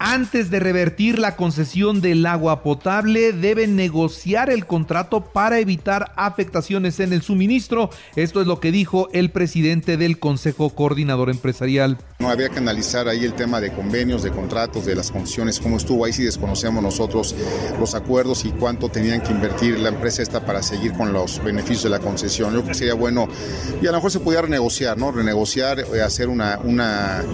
Antes de revertir la concesión del agua potable, deben negociar el contrato para evitar afectaciones en el suministro. Esto es lo que dijo el presidente del Consejo Coordinador Empresarial. No había que analizar ahí el tema de convenios, de contratos, de las condiciones, cómo estuvo. Ahí sí desconocemos nosotros los acuerdos y cuánto tenían que invertir la empresa esta para seguir con los beneficios de la concesión. Yo creo que sería bueno, y a lo mejor se pudiera renegociar, ¿no? Renegociar, eh, hacer una, una,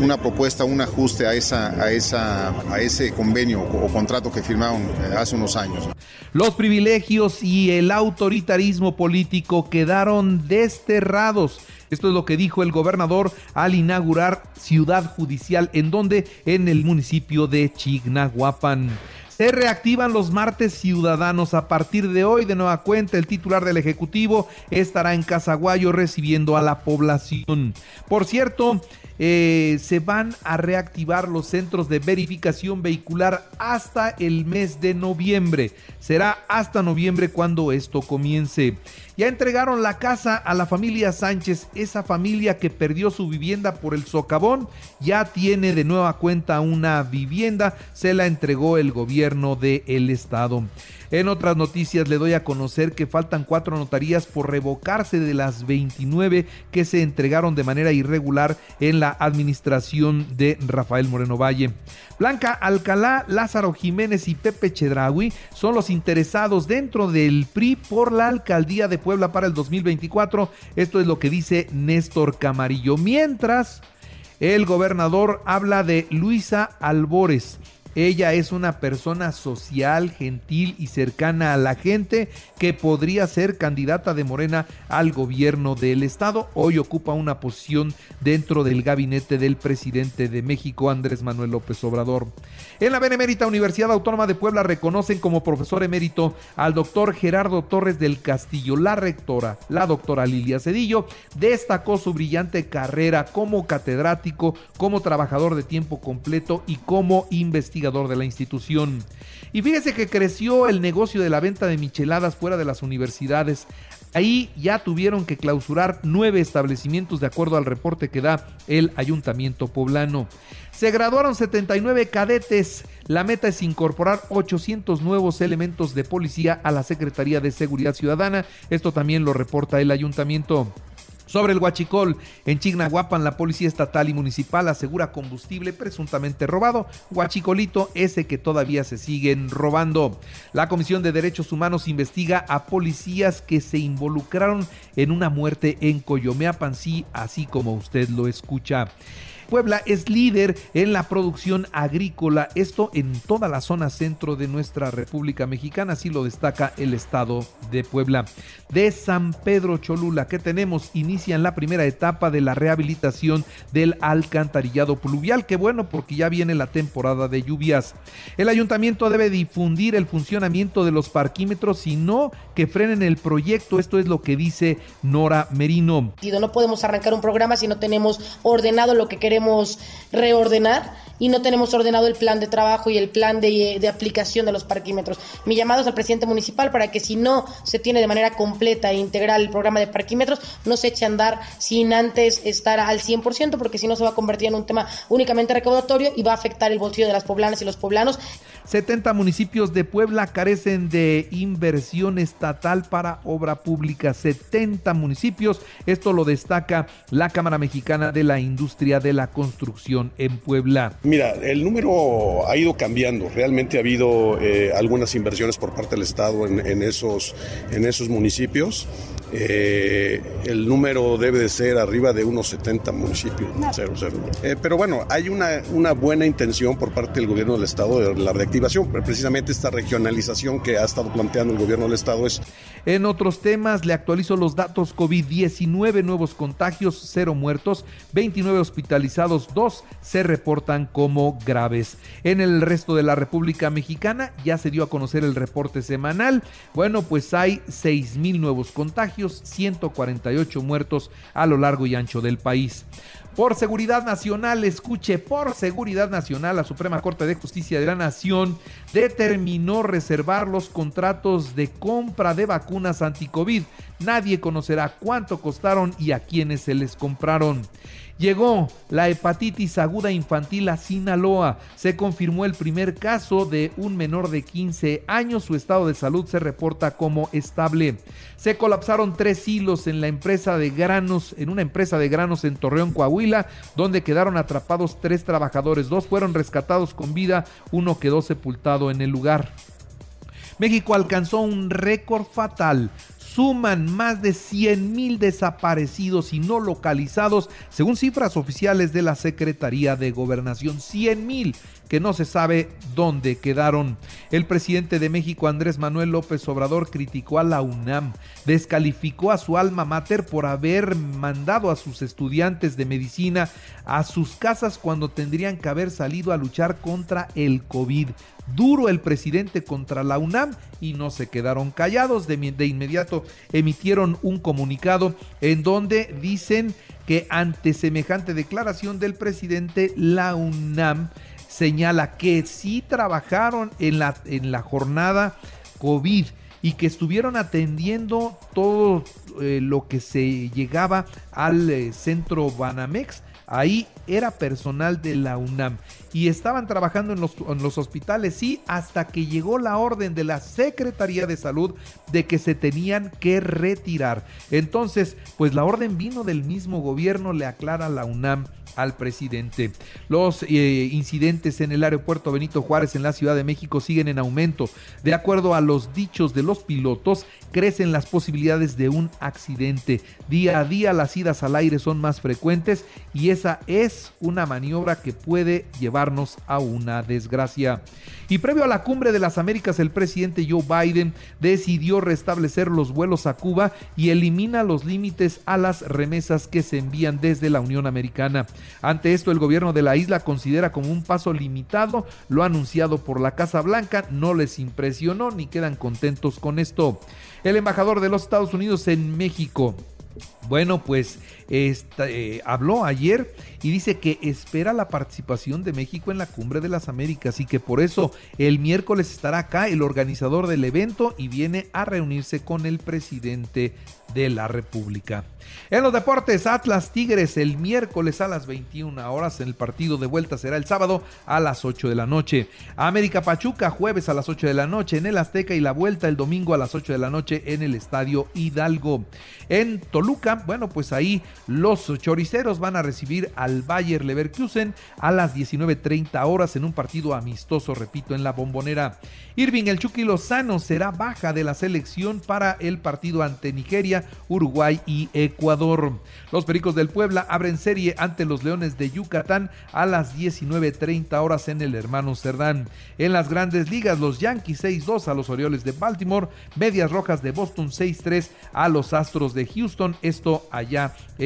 una propuesta, un ajuste a esa, a ese convenio o contrato que firmaron eh, hace unos años. Los privilegios y el autoritarismo político quedaron desterrados. Esto es lo que dijo el gobernador al inaugurar Ciudad Judicial, en donde en el municipio de Chignahuapan. Se reactivan los martes ciudadanos. A partir de hoy, de nueva cuenta, el titular del Ejecutivo estará en Casaguayo recibiendo a la población. Por cierto, eh, se van a reactivar los centros de verificación vehicular hasta el mes de noviembre. Será hasta noviembre cuando esto comience. Ya entregaron la casa a la familia Sánchez, esa familia que perdió su vivienda por el socavón, ya tiene de nueva cuenta una vivienda, se la entregó el gobierno del el estado. En otras noticias le doy a conocer que faltan cuatro notarías por revocarse de las 29 que se entregaron de manera irregular en la administración de Rafael Moreno Valle. Blanca Alcalá, Lázaro Jiménez y Pepe Chedraui son los interesados dentro del PRI por la alcaldía de Puebla para el 2024. Esto es lo que dice Néstor Camarillo. Mientras, el gobernador habla de Luisa Albores ella es una persona social, gentil y cercana a la gente que podría ser candidata de Morena al gobierno del estado. Hoy ocupa una posición dentro del gabinete del presidente de México, Andrés Manuel López Obrador. En la Benemérita Universidad Autónoma de Puebla reconocen como profesor emérito al doctor Gerardo Torres del Castillo. La rectora, la doctora Lilia Cedillo, destacó su brillante carrera como catedrático, como trabajador de tiempo completo y como investigador de la institución. Y fíjese que creció el negocio de la venta de micheladas fuera de las universidades. Ahí ya tuvieron que clausurar nueve establecimientos de acuerdo al reporte que da el ayuntamiento poblano. Se graduaron 79 cadetes. La meta es incorporar 800 nuevos elementos de policía a la Secretaría de Seguridad Ciudadana. Esto también lo reporta el ayuntamiento. Sobre el huachicol, en Chignahuapan la policía estatal y municipal asegura combustible presuntamente robado, huachicolito ese que todavía se siguen robando. La Comisión de Derechos Humanos investiga a policías que se involucraron en una muerte en Coyomeapan, sí, así como usted lo escucha. Puebla es líder en la producción agrícola, esto en toda la zona centro de nuestra República Mexicana, así lo destaca el estado de Puebla. De San Pedro Cholula, que tenemos, inician la primera etapa de la rehabilitación del alcantarillado pluvial, que bueno, porque ya viene la temporada de lluvias. El ayuntamiento debe difundir el funcionamiento de los parquímetros, y no que frenen el proyecto, esto es lo que dice Nora Merino. No podemos arrancar un programa si no tenemos ordenado lo que queremos reordenar y no tenemos ordenado el plan de trabajo y el plan de, de, aplicación de los parquímetros. Mi llamado es al presidente municipal para que si no se tiene de manera completa e integral el programa de parquímetros, no se eche a andar sin antes estar al 100%, porque si no se va a convertir en un tema únicamente recaudatorio y va a afectar el bolsillo de las poblanas y los poblanos. 70 municipios de Puebla carecen de inversión estatal para obra pública. 70 municipios. Esto lo destaca la Cámara Mexicana de la Industria de la Construcción en Puebla. Mira, el número ha ido cambiando. Realmente ha habido eh, algunas inversiones por parte del Estado en, esos, en esos municipios. Eh, el número debe de ser arriba de unos 70 municipios. Eh, pero bueno, hay una, una buena intención por parte del gobierno del Estado de la reactivación. Precisamente esta regionalización que ha estado planteando el gobierno del Estado es... En otros temas, le actualizo los datos COVID-19, nuevos contagios, cero muertos, 29 hospitalizados, dos se reportan como graves. En el resto de la República Mexicana ya se dio a conocer el reporte semanal. Bueno, pues hay 6 mil nuevos contagios, 148 muertos a lo largo y ancho del país. Por seguridad nacional, escuche, por seguridad nacional, la Suprema Corte de Justicia de la Nación determinó reservar los contratos de compra de vacunas anti-COVID. Nadie conocerá cuánto costaron y a quiénes se les compraron. Llegó la hepatitis aguda infantil a Sinaloa. Se confirmó el primer caso de un menor de 15 años. Su estado de salud se reporta como estable. Se colapsaron tres hilos en la empresa de granos, en una empresa de granos en Torreón, Coahuila, donde quedaron atrapados tres trabajadores. Dos fueron rescatados con vida, uno quedó sepultado en el lugar. México alcanzó un récord fatal suman más de 100 mil desaparecidos y no localizados, según cifras oficiales de la Secretaría de Gobernación. 100 mil que no se sabe dónde quedaron. El presidente de México, Andrés Manuel López Obrador, criticó a la UNAM, descalificó a su alma mater por haber mandado a sus estudiantes de medicina a sus casas cuando tendrían que haber salido a luchar contra el COVID. Duro el presidente contra la UNAM y no se quedaron callados. De, inmediato emitieron un comunicado en donde dicen que ante semejante declaración del presidente, la UNAM señala que sí trabajaron en la, en la jornada COVID y que estuvieron atendiendo todo eh, lo que se llegaba al eh, centro Banamex. Ahí era personal de la UNAM y estaban trabajando en los, en los, hospitales, sí, hasta que llegó la orden de la Secretaría de Salud de que se tenían que retirar. Entonces, pues la orden vino del mismo gobierno, le aclara la UNAM al presidente. Los eh, incidentes en el aeropuerto Benito Juárez en la Ciudad de México siguen en aumento. De acuerdo a los dichos de los pilotos, crecen las posibilidades de un accidente. Día a día las idas al aire son más frecuentes y esa es una maniobra que puede llevarnos a una desgracia. Y previo a la cumbre de las Américas, el presidente Joe Biden decidió restablecer los vuelos a Cuba y elimina los límites a las remesas que se envían desde la Unión Americana. Ante esto, el gobierno de la isla considera como un paso limitado lo anunciado por la Casa Blanca, no les impresionó ni quedan contentos con esto. El embajador de los Estados Unidos en México, bueno, pues eh, habló ayer y dice que espera la participación de México en la Cumbre de las Américas y que por eso el miércoles estará acá el organizador del evento y viene a reunirse con el presidente de la República. En los deportes, Atlas Tigres el miércoles a las 21 horas. En el partido de vuelta será el sábado a las 8 de la noche. América Pachuca jueves a las 8 de la noche en el Azteca y la vuelta el domingo a las 8 de la noche en el Estadio Hidalgo. En Toluca, bueno, pues ahí los choriceros van a recibir al Bayer Leverkusen a las 19.30 horas en un partido amistoso, repito, en la bombonera. Irving el Chucky Lozano será baja de la selección para el partido ante Nigeria, Uruguay y Ecuador. Los Pericos del Puebla abren serie ante los Leones de Yucatán a las 19.30 horas en el Hermano Cerdán. En las grandes ligas, los Yankees 6-2 a los Orioles de Baltimore, Medias Rojas de Boston 6-3 a los Astros de Houston, esto allá en